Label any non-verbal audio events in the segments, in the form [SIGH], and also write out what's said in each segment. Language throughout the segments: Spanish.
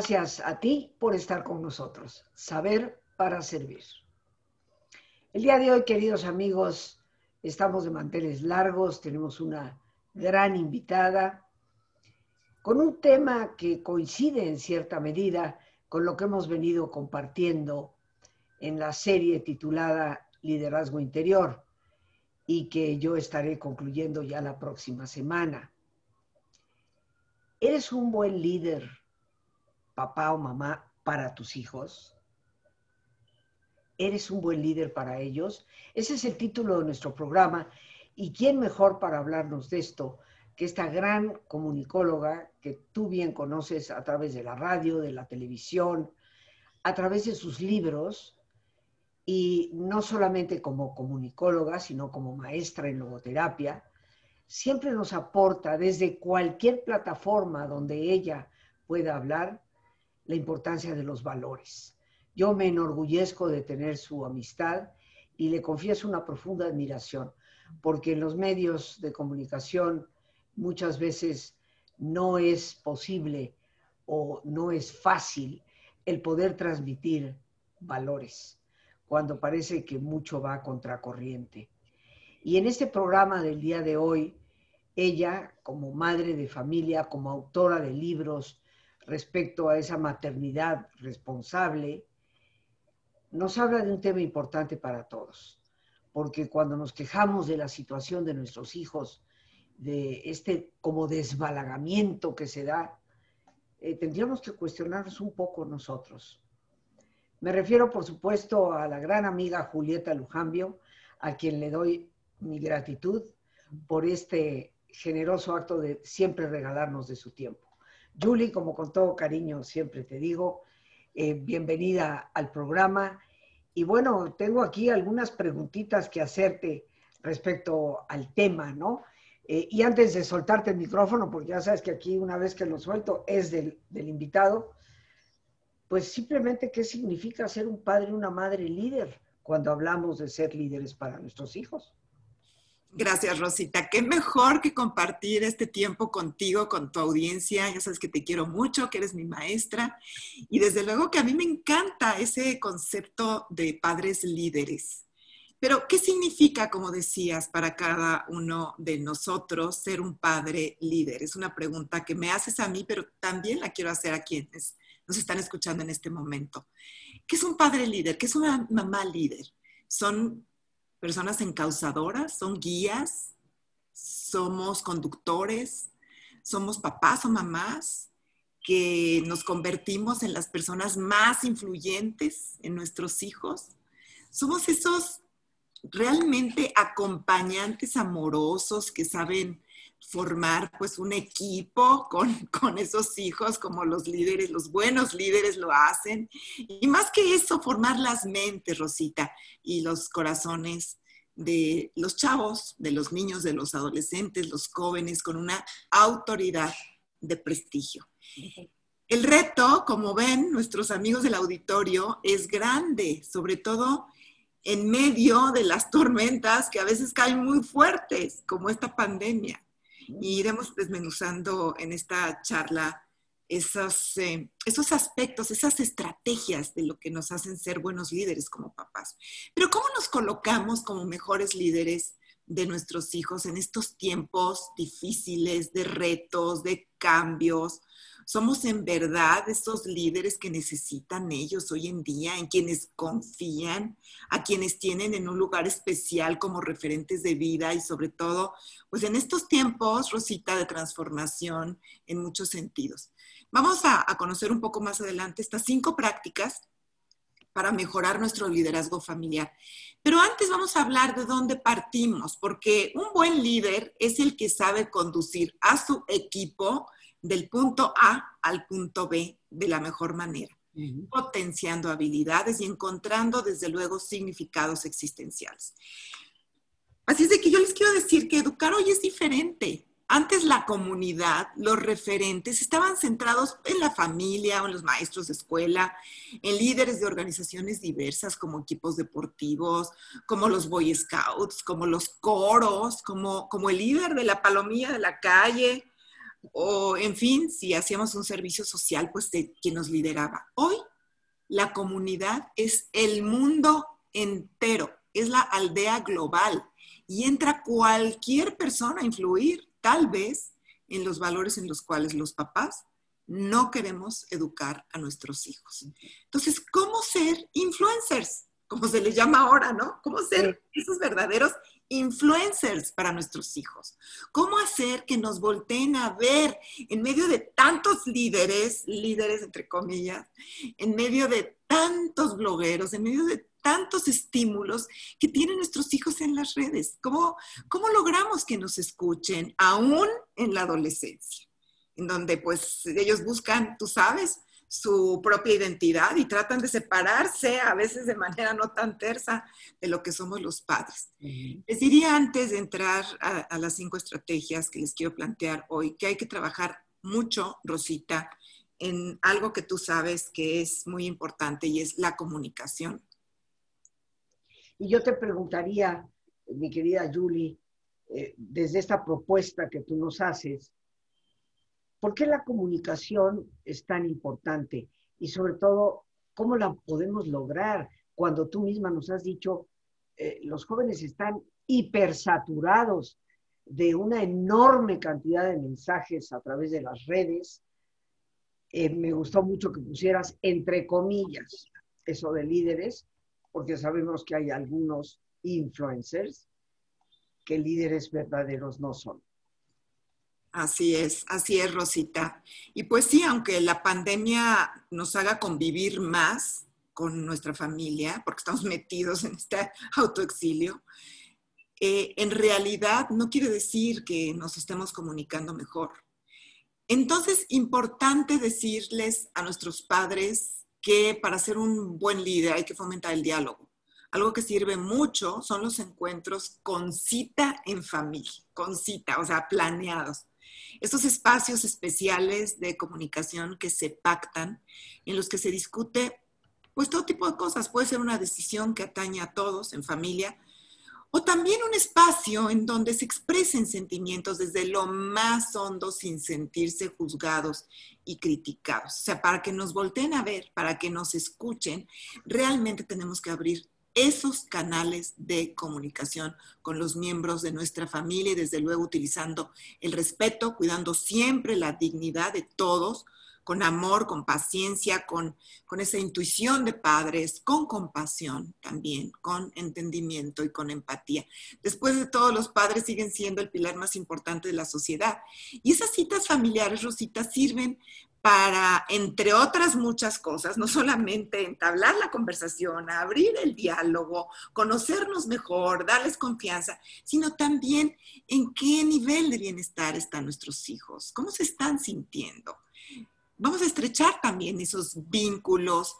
Gracias a ti por estar con nosotros. Saber para servir. El día de hoy, queridos amigos, estamos de manteles largos, tenemos una gran invitada con un tema que coincide en cierta medida con lo que hemos venido compartiendo en la serie titulada Liderazgo Interior y que yo estaré concluyendo ya la próxima semana. ¿Eres un buen líder, papá o mamá, para tus hijos? ¿Eres un buen líder para ellos? Ese es el título de nuestro programa. ¿Y quién mejor para hablarnos de esto que esta gran comunicóloga que tú bien conoces a través de la radio, de la televisión, a través de sus libros, y no solamente como comunicóloga, sino como maestra en logoterapia, siempre nos aporta desde cualquier plataforma donde ella pueda hablar la importancia de los valores. Yo me enorgullezco de tener su amistad y le confieso una profunda admiración, porque en los medios de comunicación muchas veces no es posible o no es fácil el poder transmitir valores cuando parece que mucho va contracorriente. Y en este programa del día de hoy ella, como madre de familia, como autora de libros respecto a esa maternidad responsable, nos habla de un tema importante para todos, porque cuando nos quejamos de la situación de nuestros hijos, de este como desbalagamiento que se da, eh, tendríamos que cuestionarnos un poco nosotros. Me refiero, por supuesto, a la gran amiga Julieta Lujambio, a quien le doy mi gratitud por este generoso acto de siempre regalarnos de su tiempo. Julie, como con todo cariño siempre te digo, eh, bienvenida al programa. Y bueno, tengo aquí algunas preguntitas que hacerte respecto al tema, ¿no? Eh, y antes de soltarte el micrófono, porque ya sabes que aquí una vez que lo suelto es del, del invitado, pues simplemente qué significa ser un padre y una madre líder cuando hablamos de ser líderes para nuestros hijos. Gracias, Rosita. Qué mejor que compartir este tiempo contigo, con tu audiencia. Ya sabes que te quiero mucho, que eres mi maestra. Y desde luego que a mí me encanta ese concepto de padres líderes. Pero, ¿qué significa, como decías, para cada uno de nosotros ser un padre líder? Es una pregunta que me haces a mí, pero también la quiero hacer a quienes nos están escuchando en este momento. ¿Qué es un padre líder? ¿Qué es una mamá líder? Son personas encausadoras, son guías, somos conductores, somos papás o mamás que nos convertimos en las personas más influyentes en nuestros hijos. Somos esos realmente acompañantes amorosos que saben formar pues un equipo con, [LAUGHS] con, esos hijos como los líderes, los buenos líderes lo hacen. Y más que eso, formar las mentes, Rosita, y los corazones de los chavos, de los niños, de los adolescentes, los jóvenes, con una autoridad de prestigio. El reto, como ven nuestros amigos del auditorio, es grande, sobre todo en medio de las tormentas que a veces caen muy fuertes, como esta pandemia y iremos desmenuzando en esta charla esos, eh, esos aspectos, esas estrategias de lo que nos hacen ser buenos líderes como papás. Pero ¿cómo nos colocamos como mejores líderes de nuestros hijos en estos tiempos difíciles, de retos, de cambios? Somos en verdad esos líderes que necesitan ellos hoy en día, en quienes confían, a quienes tienen en un lugar especial como referentes de vida y sobre todo, pues en estos tiempos, Rosita, de transformación en muchos sentidos. Vamos a, a conocer un poco más adelante estas cinco prácticas para mejorar nuestro liderazgo familiar. Pero antes vamos a hablar de dónde partimos, porque un buen líder es el que sabe conducir a su equipo del punto A al punto B de la mejor manera, potenciando habilidades y encontrando desde luego significados existenciales. Así es de que yo les quiero decir que educar hoy es diferente. Antes la comunidad, los referentes estaban centrados en la familia o en los maestros de escuela, en líderes de organizaciones diversas como equipos deportivos, como los Boy Scouts, como los coros, como, como el líder de la palomilla de la calle, o en fin, si hacíamos un servicio social, pues de quien nos lideraba. Hoy la comunidad es el mundo entero, es la aldea global y entra cualquier persona a influir, tal vez, en los valores en los cuales los papás no queremos educar a nuestros hijos. Entonces, ¿cómo ser influencers? Como se les llama ahora, ¿no? ¿Cómo ser esos verdaderos influencers para nuestros hijos? ¿Cómo hacer que nos volteen a ver en medio de tantos líderes, líderes entre comillas, en medio de tantos blogueros, en medio de tantos estímulos que tienen nuestros hijos en las redes? ¿Cómo, cómo logramos que nos escuchen aún en la adolescencia? En donde pues ellos buscan, tú sabes, su propia identidad y tratan de separarse a veces de manera no tan tersa de lo que somos los padres. Les diría antes de entrar a, las cinco estrategias que les quiero plantear hoy, que hay que trabajar mucho, Rosita, en algo que tú sabes que es muy importante y es la comunicación. Y yo te preguntaría, mi querida Julie, eh, desde esta propuesta que tú nos haces, ¿Por qué la comunicación es tan importante? Y sobre todo, ¿cómo la podemos lograr cuando tú misma nos has dicho, eh, los jóvenes están hipersaturados de una enorme cantidad de mensajes a través de las redes? Eh, me gustó mucho que pusieras entre comillas eso de líderes, porque sabemos que hay algunos influencers que líderes verdaderos no son. Así es, así es, Rosita. Y pues sí, aunque la pandemia nos haga convivir más con nuestra familia, porque estamos [LAUGHS] metidos en este autoexilio, eh, en realidad no quiere decir que nos estemos comunicando mejor. Entonces, importante decirles a nuestros padres que para ser un buen líder hay que fomentar el diálogo. Algo que sirve mucho son los encuentros con cita en familia, con cita, o sea, planeados estos espacios especiales de comunicación que se pactan, en los que se discute pues todo tipo de cosas. Puede ser una decisión que atañe a todos en familia, o también un espacio en donde se expresen sentimientos desde lo más hondo sin sentirse juzgados y criticados. O sea, para que nos volteen a ver, para que nos escuchen, realmente tenemos que abrir esos canales de comunicación con los miembros de nuestra familia y desde luego utilizando el respeto, cuidando siempre la dignidad de todos, con amor, con paciencia, con, con esa intuición de padres, con compasión también, con entendimiento y con empatía. Después de todo, los padres siguen siendo el pilar más importante de la sociedad. Y esas citas familiares, Rosita, sirven para, entre otras muchas cosas, no solamente entablar la conversación, abrir el diálogo, conocernos mejor, darles confianza, sino también en qué nivel de bienestar están nuestros hijos, cómo se están sintiendo. Vamos a estrechar también esos vínculos,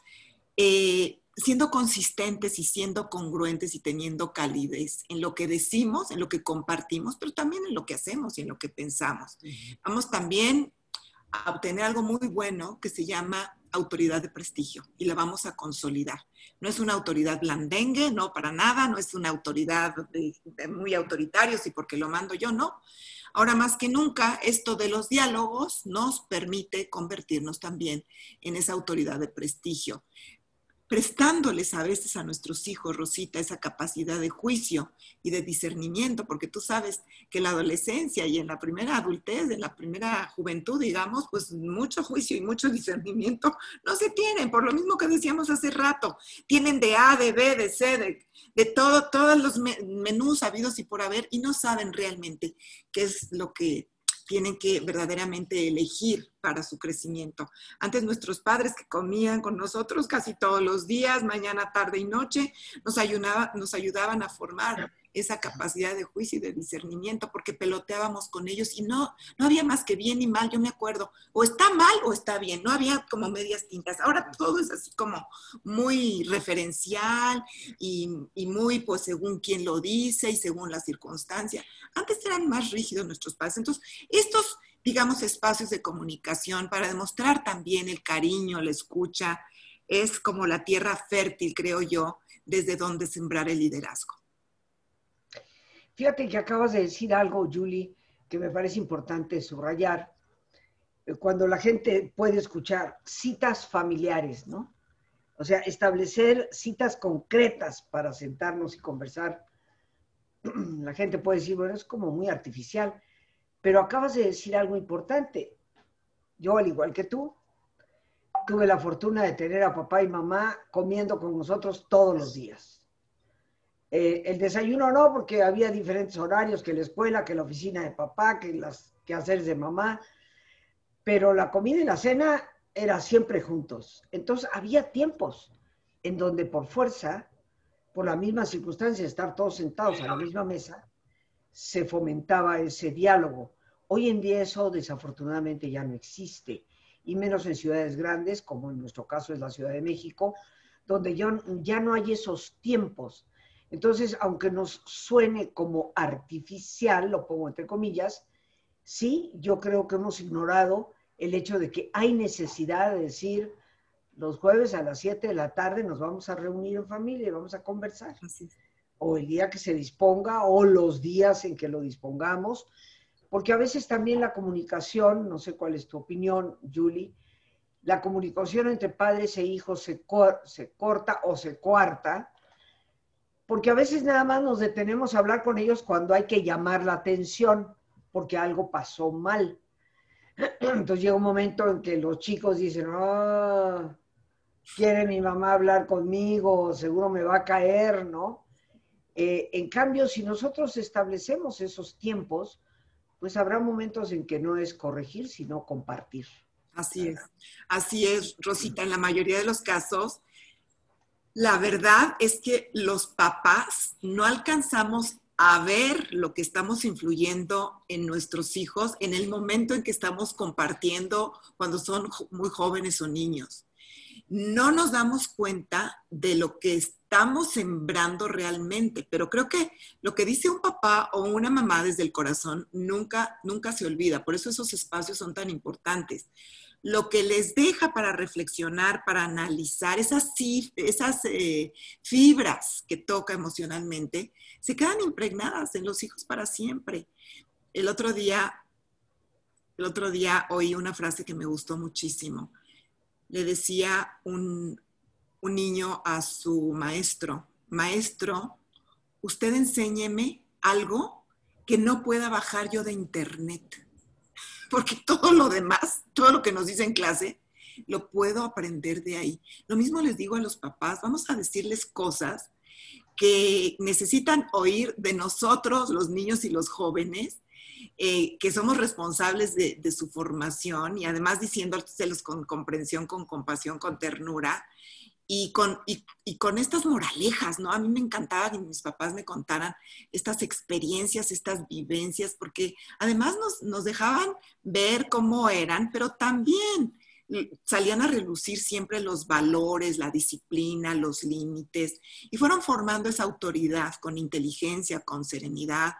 eh, siendo consistentes y siendo congruentes y teniendo calidez en lo que decimos, en lo que compartimos, pero también en lo que hacemos y en lo que pensamos. Vamos también a obtener algo muy bueno que se llama autoridad de prestigio y la vamos a consolidar. No es una autoridad blandengue, no para nada, no es una autoridad de, muy autoritarios y porque lo mando yo, no. Ahora más que nunca, esto de los diálogos nos permite convertirnos también en esa autoridad de prestigio prestándoles a veces a nuestros hijos, Rosita, esa capacidad de juicio y de discernimiento, porque tú sabes que en la adolescencia y en la primera adultez, en la primera juventud, digamos, pues mucho juicio y mucho [LAUGHS] discernimiento no se tienen, por lo mismo que decíamos hace rato, tienen de A, de B, de C, de, de todo, todos los menús habidos y por haber, y no saben realmente qué es lo que tienen que verdaderamente elegir para su crecimiento. Antes nuestros padres que comían con nosotros casi todos los días, mañana, tarde y noche, nos, ayudaba, nos ayudaban a formar esa capacidad de juicio y de discernimiento, porque peloteábamos con ellos y no, no había más que bien y mal, yo me acuerdo, o está mal o está bien, no había como medias tintas. Ahora todo es así como muy referencial y, y muy pues según quien lo dice y según la circunstancia. Antes eran más rígidos nuestros padres. Entonces, estos, digamos, espacios de comunicación para demostrar también el cariño, la escucha, es como la tierra fértil, creo yo, desde donde sembrar el liderazgo. Fíjate que acabas de decir algo, Julie, que me parece importante subrayar, cuando la gente puede escuchar citas familiares, ¿no? O sea, establecer citas concretas para sentarnos y conversar. [CLEARS THROAT] La gente puede decir, bueno, es como muy artificial, pero acabas de decir algo importante. Yo, al igual que tú, tuve la fortuna de tener a papá y mamá comiendo con nosotros todos los días. Eh, el desayuno no, porque había diferentes horarios que la escuela, que la oficina de papá, que las quehaceres de mamá, pero la comida y la cena era siempre juntos. Entonces había tiempos en donde por fuerza, por la misma circunstancia estar todos sentados a la misma mesa, se fomentaba ese diálogo. Hoy en día eso desafortunadamente ya no existe, y menos en ciudades grandes, como en nuestro caso es la Ciudad de México, donde ya, ya no hay esos tiempos. Entonces, aunque nos suene como artificial, lo pongo entre comillas, sí, yo creo que hemos ignorado el hecho de que hay necesidad de decir, los jueves a las 7 de la tarde nos vamos a reunir en familia y vamos a conversar. O el día que se disponga o los días en que lo dispongamos, porque a veces también la comunicación, no sé cuál es tu opinión, Julie, la comunicación entre padres e hijos se, se corta o se cuarta, porque a veces nada más nos detenemos a hablar con ellos cuando hay que llamar la atención, porque algo pasó mal. [CLEARS THROAT] Entonces llega un momento en que los chicos dicen, ah, quiere mi mamá hablar conmigo, seguro me va a caer, ¿no? Eh, en cambio, si nosotros establecemos esos tiempos, pues habrá momentos en que no es corregir, sino compartir. Así es, así es, Rosita, en la mayoría de los casos, la verdad es que los papás no alcanzamos a ver lo que estamos influyendo en nuestros hijos en el momento en que estamos compartiendo cuando son muy jóvenes o niños. No nos damos cuenta de lo que estamos sembrando realmente, pero creo que lo que dice un papá o una mamá desde el corazón nunca, nunca se olvida. Por eso esos espacios son tan importantes lo que les deja para reflexionar, para analizar esas, esas eh, fibras que toca emocionalmente, se quedan impregnadas en los hijos para siempre. El otro día, el otro día oí una frase que me gustó muchísimo. Le decía un, un niño a su maestro, maestro, usted enséñeme algo que no pueda bajar yo de internet porque todo lo demás, todo lo que nos dice en clase, lo puedo aprender de ahí. Lo mismo les digo a los papás, vamos a decirles cosas que necesitan oír de nosotros, los niños y los jóvenes, eh, que somos responsables de, su formación y además diciéndoselos con comprensión, con compasión, con ternura, y con, y, con estas moralejas, ¿no? A mí me encantaba que mis papás me contaran estas experiencias, estas vivencias, porque además nos, nos dejaban ver cómo eran, pero también salían a relucir siempre los valores, la disciplina, los límites, y fueron formando esa autoridad con inteligencia, con serenidad,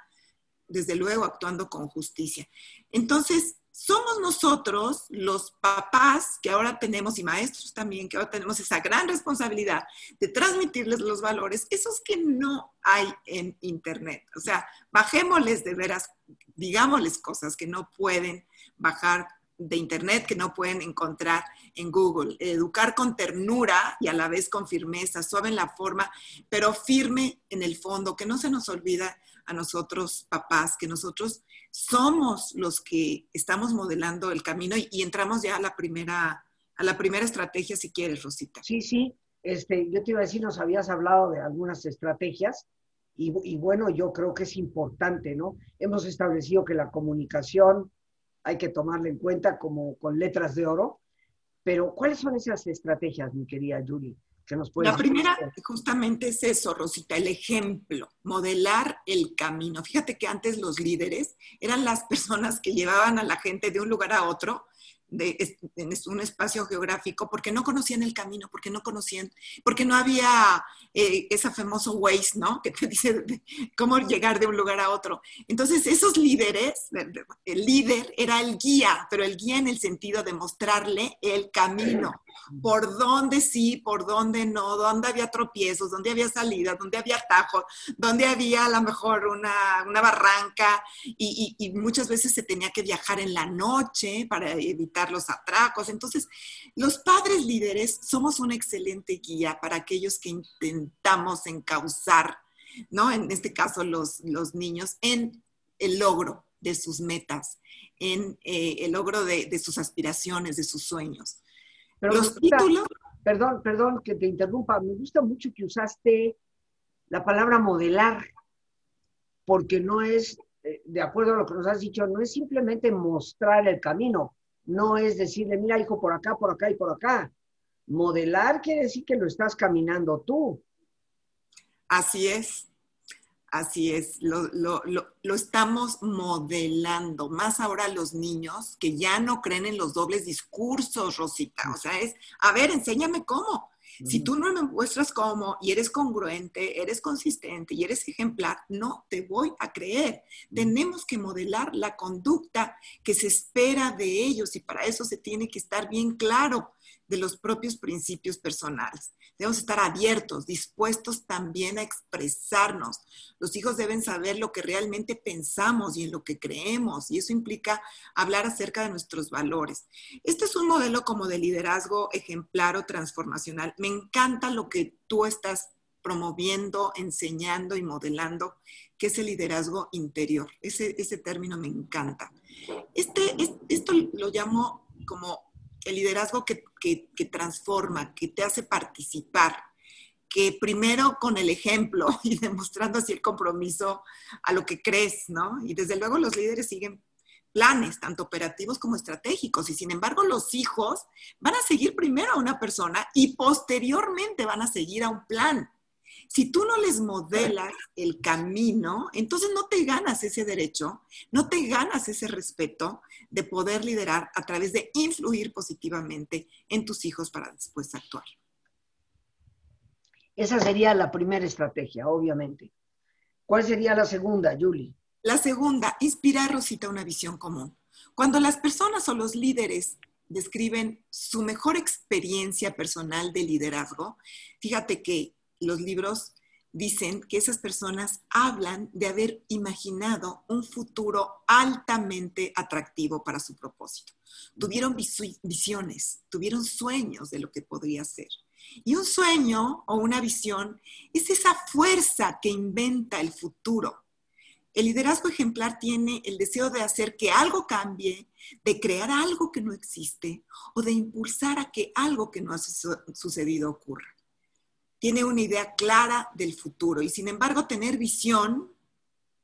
desde luego actuando con justicia. Entonces, somos nosotros, los papás que ahora tenemos y maestros también, que ahora tenemos esa gran responsabilidad de transmitirles los valores, esos que no hay en Internet. O sea, bajémosles de veras, digámosles cosas que no pueden bajar de Internet, que no pueden encontrar en Google. Educar con ternura y a la vez con firmeza, suave en la forma, pero firme en el fondo, que no se nos olvida a nosotros papás, que nosotros somos los que estamos modelando el camino y, entramos ya a la primera a la primera estrategia si quieres, Rosita. Sí, sí. Este, yo te iba a decir, nos habías hablado de algunas estrategias y, y bueno, yo creo que es importante, ¿no? Hemos establecido que la comunicación hay que tomarla en cuenta como con letras de oro, pero ¿cuáles son esas estrategias, mi querida Julie? La primera justamente es eso, Rosita, el ejemplo, modelar el camino. Fíjate que antes los líderes eran las personas que llevaban a la gente de un lugar a otro de, en un espacio geográfico porque no conocían el camino, porque no conocían, porque no había eh, ese famoso Waze, ¿no? Que te dice cómo llegar de un lugar a otro. Entonces, esos líderes, el líder era el guía, pero el guía en el sentido de mostrarle el camino. por dónde sí, por dónde no, dónde había tropiezos, dónde había salidas, dónde había atajos, dónde había a lo mejor una, barranca y, y, muchas veces se tenía que viajar en la noche para evitar los atracos. Entonces, los padres líderes somos una excelente guía para aquellos que intentamos encauzar, ¿no? En este caso, los, los niños en el logro de sus metas, en eh, el logro de, sus aspiraciones, de sus sueños. Pero Los títulos... Perdón, perdón que te interrumpa. Me gusta mucho que usaste la palabra modelar, porque no es, eh, de acuerdo a lo que nos has dicho, no es simplemente mostrar el camino, no es decirle, mira, hijo, por acá, por acá y por acá. Modelar quiere decir que lo estás caminando tú. Así es. Así es, lo, estamos modelando, más ahora los niños que ya no creen en los dobles discursos, Rosita. O sea, es, a ver, enséñame cómo. Si tú no me muestras cómo y eres congruente, eres consistente y eres ejemplar, no te voy a creer. Tenemos que modelar la conducta que se espera de ellos y para eso se tiene que estar bien claro de los propios principios personales. Debemos estar abiertos, dispuestos también a expresarnos. Los hijos deben saber lo que realmente pensamos y en lo que creemos, y eso implica hablar acerca de nuestros valores. Este es un modelo como de liderazgo ejemplar o transformacional. Me encanta lo que tú estás promoviendo, enseñando y modelando, que es el liderazgo interior. Ese, ese término me encanta. Este, esto lo llamo como el liderazgo que, transforma, que te hace participar, que primero con el ejemplo [LAUGHS] y demostrando así el compromiso a lo que crees, ¿no? Y desde luego los líderes siguen planes, tanto operativos como estratégicos, y sin embargo los hijos van a seguir primero a una persona y posteriormente van a seguir a un plan. Si tú no les modelas el camino, entonces no te ganas ese derecho, no te ganas ese respeto de poder liderar a través de influir positivamente en tus hijos para después actuar. Esa sería la primera estrategia, obviamente. ¿Cuál sería la segunda, Julie? La segunda, inspirar, Rosita, una visión común. Cuando las personas o los líderes describen su mejor experiencia personal de liderazgo, fíjate que los libros dicen que esas personas hablan de haber imaginado un futuro altamente atractivo para su propósito. Tuvieron visiones, tuvieron sueños de lo que podría ser. Y un sueño o una visión es esa fuerza que inventa el futuro. El liderazgo ejemplar tiene el deseo de hacer que algo cambie, de crear algo que no existe o de impulsar a que algo que no ha sucedido ocurra tiene una idea clara del futuro y sin embargo tener visión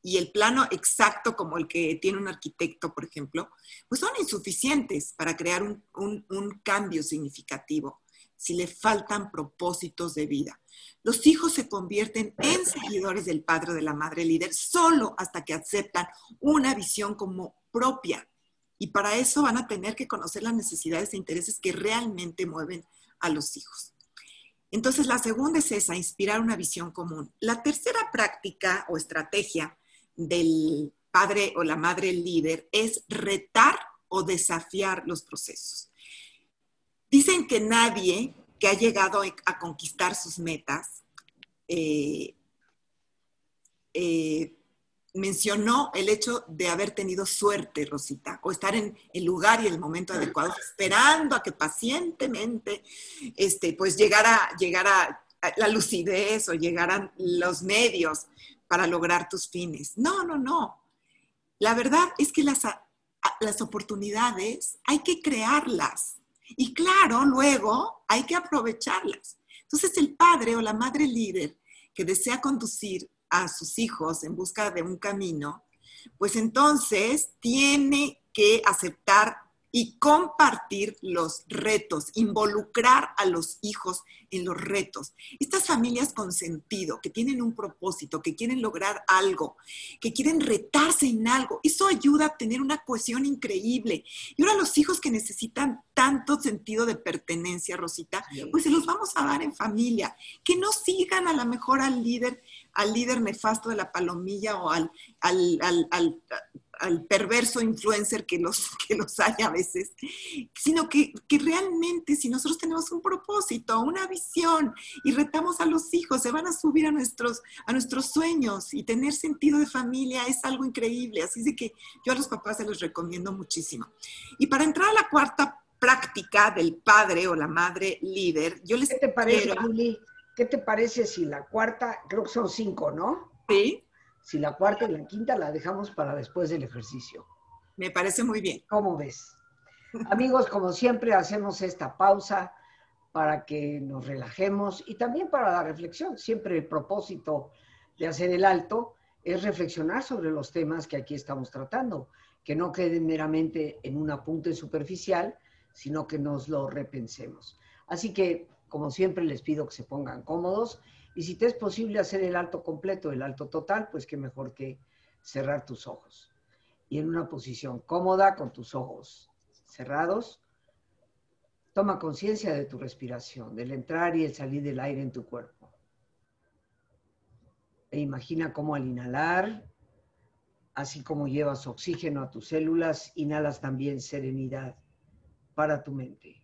y el plano exacto como el que tiene un arquitecto, por ejemplo, pues son insuficientes para crear un, cambio significativo si le faltan propósitos de vida. Los hijos se convierten en seguidores del padre o de la madre líder solo hasta que aceptan una visión como propia. Y para eso van a tener que conocer las necesidades e intereses que realmente mueven a los hijos. Entonces, la segunda es esa, inspirar una visión común. La tercera práctica o estrategia del padre o la madre líder es retar o desafiar los procesos. Dicen que nadie que ha llegado a conquistar sus metas eh, eh, mencionó el hecho de haber tenido suerte, Rosita, o estar en el lugar y el momento adecuado, [LAUGHS] esperando a que pacientemente este, pues llegara, llegara la lucidez o llegaran los medios para lograr tus fines. No, no, no. La verdad es que las, las oportunidades hay que crearlas. Y claro, luego hay que aprovecharlas. Entonces el padre o la madre líder que desea conducir a sus hijos en busca de un camino, pues entonces tiene que aceptar y compartir los retos, involucrar a los hijos en los retos. Estas familias con sentido, que tienen un propósito, que quieren lograr algo, que quieren retarse en algo, eso ayuda a tener una cohesión increíble. Y ahora los hijos que necesitan tanto sentido de pertenencia, Rosita, pues se los vamos a dar en familia, que no sigan a lo mejor al líder al líder nefasto de la palomilla o al, al, al perverso influencer que los, [LAUGHS] que los hay a veces, sino que, que realmente si nosotros tenemos un propósito, una visión y retamos a los hijos, se van a subir a nuestros, a nuestros sueños y tener sentido de familia es algo increíble. Así de que yo a los papás se los recomiendo muchísimo. Y para entrar a la cuarta práctica del padre o la madre líder, yo les... ¿Qué te parece, Juli? ¿Qué te parece si la cuarta, creo que son cinco, ¿no? Sí. Si la cuarta y la quinta la dejamos para después del ejercicio. Me parece muy bien. ¿Cómo ves? Amigos, como siempre, hacemos esta pausa para que nos relajemos y también para la reflexión. Siempre el propósito de hacer el alto es reflexionar sobre los temas que aquí estamos tratando, que no queden meramente en un apunte superficial, sino que nos lo repensemos. Así que, como siempre, les pido que se pongan cómodos y si te es posible hacer el alto completo, el alto total, pues qué mejor que cerrar tus ojos. Y en una posición cómoda, con tus ojos cerrados, toma conciencia de tu respiración, del entrar y el salir del aire en tu cuerpo. E imagina cómo al inhalar, así como llevas oxígeno a tus células, inhalas también serenidad para tu mente.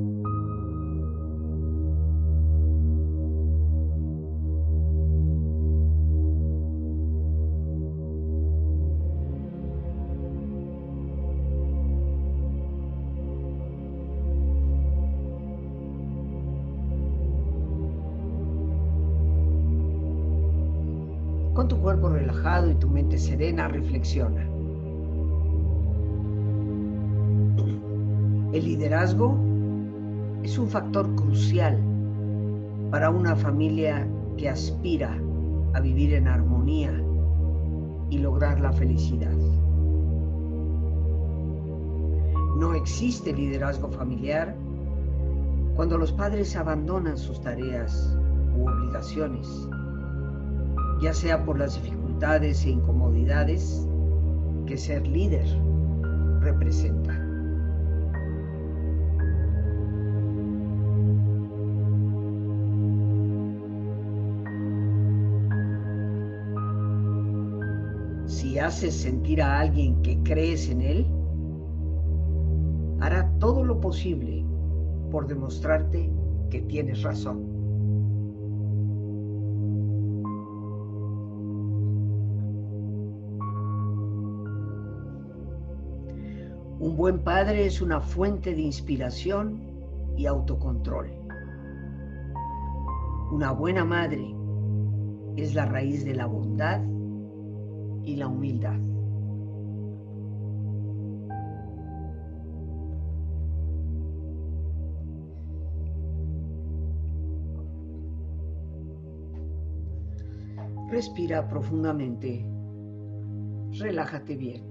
Serena, reflexiona. El liderazgo es un factor crucial para una familia que aspira a vivir en armonía y lograr la felicidad. No existe liderazgo familiar cuando los padres abandonan sus tareas u obligaciones ya sea por las dificultades e incomodidades que ser líder representa. Si haces sentir a alguien que crees en él, hará todo lo posible por demostrarte que tienes razón. Un buen padre es una fuente de inspiración y autocontrol. Una buena madre es la raíz de la bondad y la humildad. Respira profundamente, relájate bien.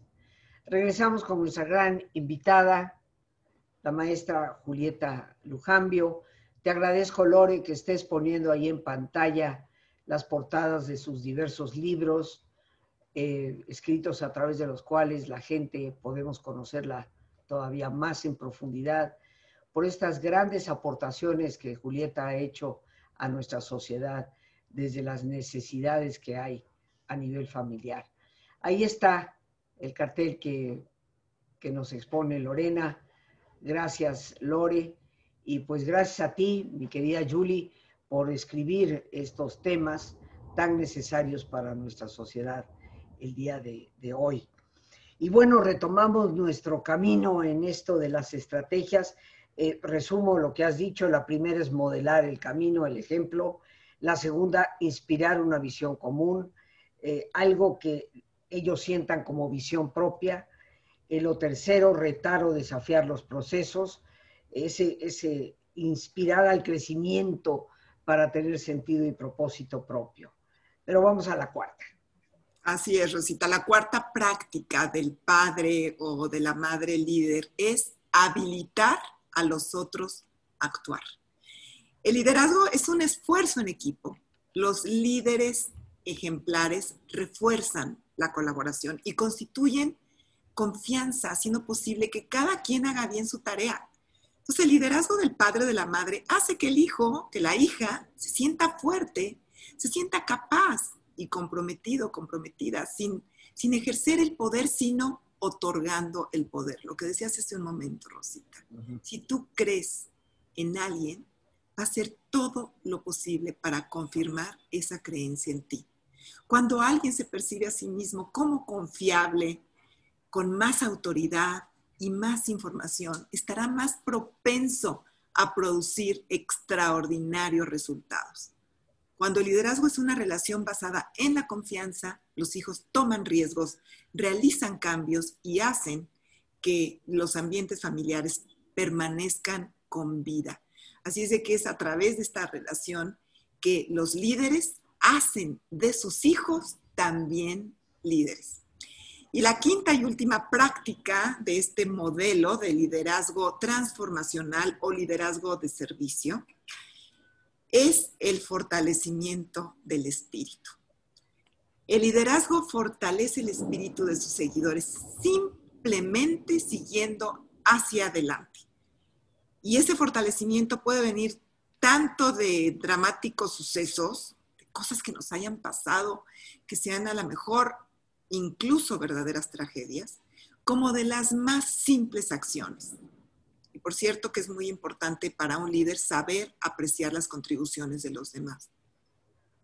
Regresamos con nuestra gran invitada, la maestra Julieta Lujambio. Te agradezco, Lore, que estés poniendo ahí en pantalla las portadas de sus diversos libros, eh, escritos a través de los cuales la gente podemos conocerla todavía más en profundidad, por estas grandes aportaciones que Julieta ha hecho a nuestra sociedad desde las necesidades que hay a nivel familiar. Ahí está el cartel que, nos expone Lorena. Gracias, Lore. Y pues gracias a ti, mi querida Julie, por escribir estos temas tan necesarios para nuestra sociedad el día de, hoy. Y bueno, retomamos nuestro camino en esto de las estrategias. Eh, resumo lo que has dicho. La primera es modelar el camino, el ejemplo. La segunda, inspirar una visión común, eh, algo que ellos sientan como visión propia. Eh, lo tercero, retar o desafiar los procesos, ese, ese inspirar al crecimiento para tener sentido y propósito propio. Pero vamos a la cuarta. Así es, Rosita. La cuarta práctica del padre o de la madre líder es habilitar a los otros a actuar. El liderazgo es un esfuerzo en equipo. Los líderes ejemplares refuerzan la colaboración y constituyen confianza, haciendo posible que cada quien haga bien su tarea. Entonces, el liderazgo del padre o de la madre hace que el hijo, que la hija, se sienta fuerte, se sienta capaz y comprometido, comprometida, sin, sin ejercer el poder, sino otorgando el poder. Lo que decías hace un momento, Rosita. Si tú crees en alguien, va a hacer todo lo posible para confirmar esa creencia en ti. Cuando alguien se percibe a sí mismo como confiable, con más autoridad y más información, estará más propenso a producir extraordinarios resultados. Cuando el liderazgo es una relación basada en la confianza, los hijos toman riesgos, realizan cambios y hacen que los ambientes familiares permanezcan con vida. Así es de que es a través de esta relación que los líderes hacen de sus hijos también líderes. Y la quinta y última práctica de este modelo de liderazgo transformacional o liderazgo de servicio es el fortalecimiento del espíritu. El liderazgo fortalece el espíritu de sus seguidores simplemente siguiendo hacia adelante. Y ese fortalecimiento puede venir tanto de dramáticos sucesos, cosas que nos hayan pasado, que sean a lo mejor incluso verdaderas tragedias, como de las más simples acciones. Y por cierto que es muy importante para un líder saber apreciar las contribuciones de los demás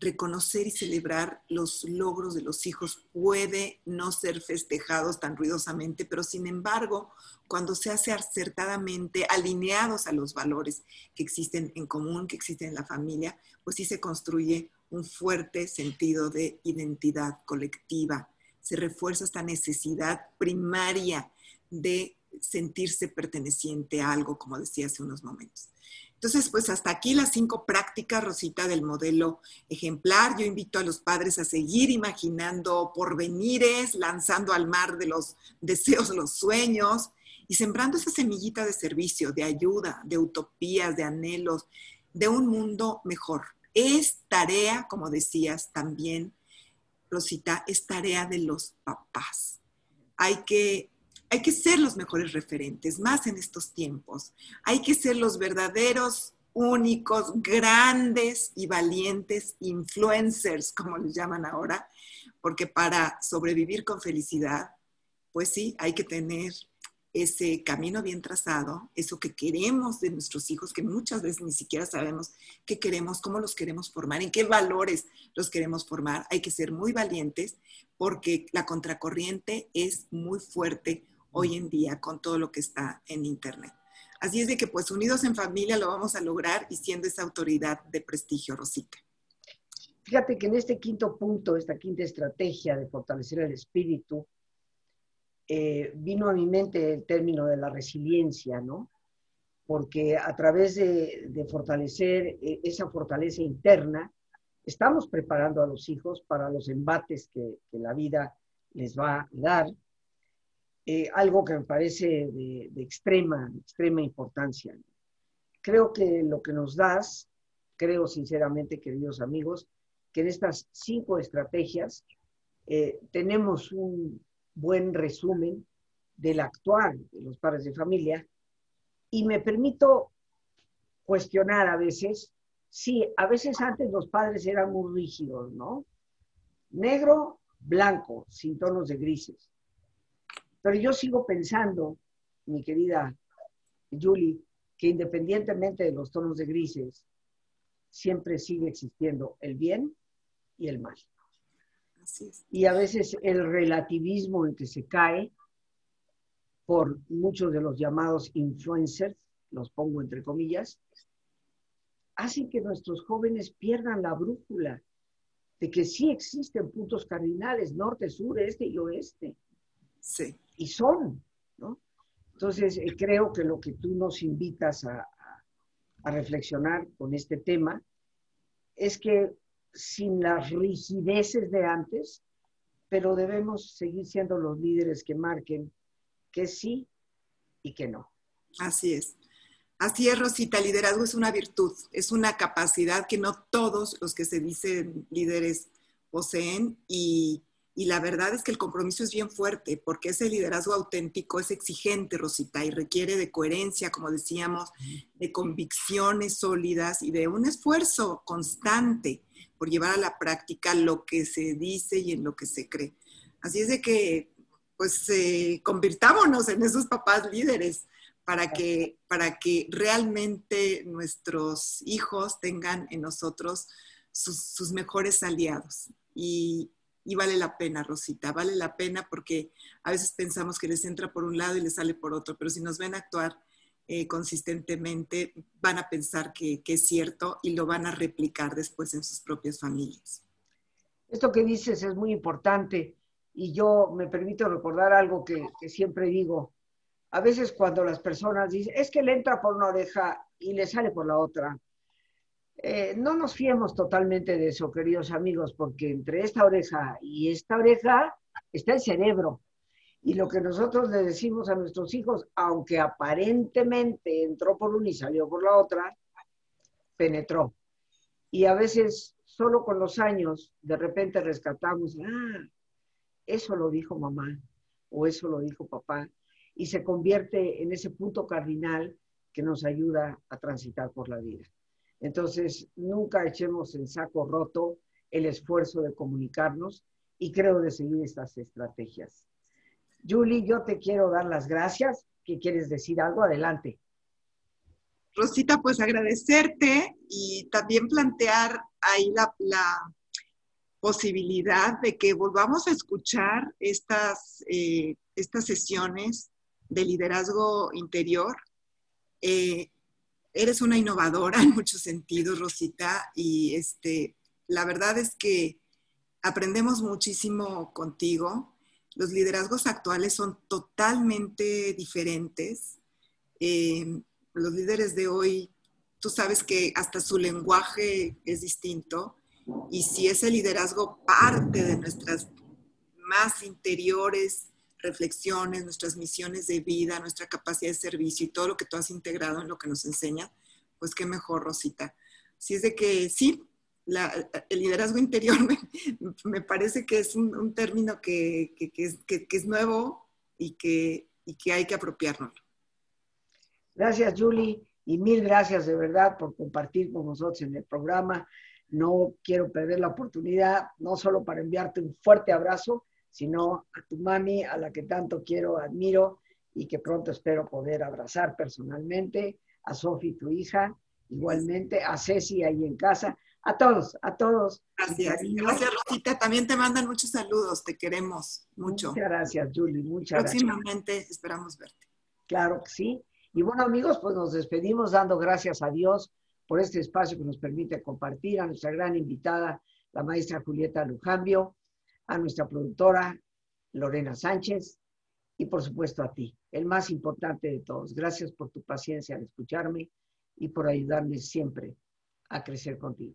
reconocer y celebrar los logros de los hijos puede no ser festejados tan ruidosamente, pero sin embargo, cuando se hace acertadamente, alineados a los valores que existen en común, que existen en la familia, pues sí se construye un fuerte sentido de identidad colectiva. Se refuerza esta necesidad primaria de sentirse perteneciente a algo, como decía hace unos momentos. Entonces, pues hasta aquí las cinco prácticas, Rosita, del modelo ejemplar. Yo invito a los padres a seguir imaginando porvenires, lanzando al mar de los deseos, los sueños y sembrando esa semillita de servicio, de ayuda, de utopías, de anhelos, de un mundo mejor. Es tarea, como decías también, Rosita, es tarea de los papás. Hay que hay que ser los mejores referentes, más en estos tiempos. Hay que ser los verdaderos, únicos, grandes y valientes influencers, como les llaman ahora, porque para sobrevivir con felicidad, pues sí, hay que tener ese camino bien trazado, eso que queremos de nuestros hijos, que muchas veces ni siquiera sabemos qué queremos, cómo los queremos formar, en qué valores los queremos formar. Hay que ser muy valientes porque la contracorriente es muy fuerte hoy en día con todo lo que está en Internet. Así es de que pues unidos en familia lo vamos a lograr y siendo esa autoridad de prestigio, Rosita. Fíjate que en este quinto punto, esta quinta estrategia de fortalecer el espíritu, eh, vino a mi mente el término de la resiliencia, ¿no? Porque a través de, fortalecer eh, esa fortaleza interna, estamos preparando a los hijos para los embates que, la vida les va a dar eh, algo que me parece de, extrema, extrema importancia. Creo que lo que nos das, creo sinceramente, queridos amigos, que en estas cinco estrategias tenemos un buen resumen del actuar de los padres de familia y me permito cuestionar a veces, sí, a veces antes los padres eran muy rígidos, ¿no? Negro, blanco, sin tonos de grises. Pero yo sigo pensando, mi querida Julie, que independientemente de los tonos de grises, siempre sigue existiendo el bien y el mal. Y a veces el relativismo en que se cae por muchos de los llamados influencers, los pongo entre comillas, hacen que nuestros jóvenes pierdan la brújula de que sí existen puntos cardinales, norte, sur, este y oeste. Sí. Y son, ¿no? Entonces, eh, creo que lo que tú nos invitas a, a reflexionar con este tema es que sin las rigideces de antes, pero debemos seguir siendo los líderes que marquen que sí y que no. Así es. Así es, Rosita, liderazgo es una virtud, es una capacidad que no todos los que se dicen líderes poseen y, la verdad es que el compromiso es bien fuerte porque ese liderazgo auténtico es exigente, Rosita, y requiere de coherencia, como decíamos, de convicciones sólidas y de un esfuerzo constante por llevar a la práctica lo que se dice y en lo que se cree. Así es de que, pues, eh, convirtámonos en esos papás líderes para que, para que realmente nuestros hijos tengan en nosotros sus, mejores aliados. Y, vale la pena, Rosita, vale la pena porque a veces pensamos que les entra por un lado y les sale por otro, pero si nos ven actuar eh, consistentemente, van a pensar que, es cierto y lo van a replicar después en sus propias familias. Esto que dices es muy importante y yo me permito recordar algo que, siempre digo a veces cuando las personas dicen, es que le entra por una oreja y le sale por la otra, eh, no nos fiemos totalmente de eso, queridos amigos, porque entre esta oreja y esta oreja está el cerebro. Y lo que nosotros le decimos a nuestros hijos, aunque aparentemente entró por una y salió por la otra, penetró. Y a veces, solo con los años, de repente rescatamos, ah, eso lo dijo mamá o eso lo dijo papá y se convierte en ese punto cardinal que nos ayuda a transitar por la vida. Entonces, nunca echemos en saco roto el esfuerzo de comunicarnos y creo de seguir estas estrategias. Julie, yo te quiero dar las gracias. ¿Qué quieres decir algo? Adelante. Rosita, pues agradecerte y también plantear ahí la, posibilidad de que volvamos a escuchar estas, eh, estas sesiones de liderazgo interior. Eh, eres una innovadora [LAUGHS] en muchos sentidos, Rosita, y este, la verdad es que aprendemos muchísimo contigo. Los liderazgos actuales son totalmente diferentes. Eh, los líderes de hoy, tú sabes que hasta su lenguaje es distinto y si ese liderazgo parte de nuestras más interiores reflexiones, nuestras misiones de vida, nuestra capacidad de servicio y todo lo que tú has integrado en lo que nos enseña, pues qué mejor, Rosita. Si es de que sí, el liderazgo interior [LAUGHS] me, parece que es un, término que, es, que, es, nuevo y que, y que hay que apropiarnos. Gracias, Julie, y mil gracias de verdad por compartir con nosotros en el programa. No quiero perder la oportunidad, no solo para enviarte un fuerte abrazo, sino a tu mami, a la que tanto quiero, admiro y que pronto espero poder abrazar personalmente, a Sofi, tu hija, igualmente, a Ceci ahí en casa, a todos, a todos. Gracias, gracias Rosita, también te mandan muchos saludos, te queremos mucho. Muchas gracias, Julie, muchas gracias. Próximamente esperamos verte. Claro que sí. Y bueno, amigos, pues nos despedimos dando gracias a Dios por este espacio que nos permite compartir a nuestra gran invitada, la maestra Julieta Lujambio a nuestra productora Lorena Sánchez y por supuesto a ti, el más importante de todos. Gracias por tu paciencia al escucharme y por ayudarme siempre a crecer contigo.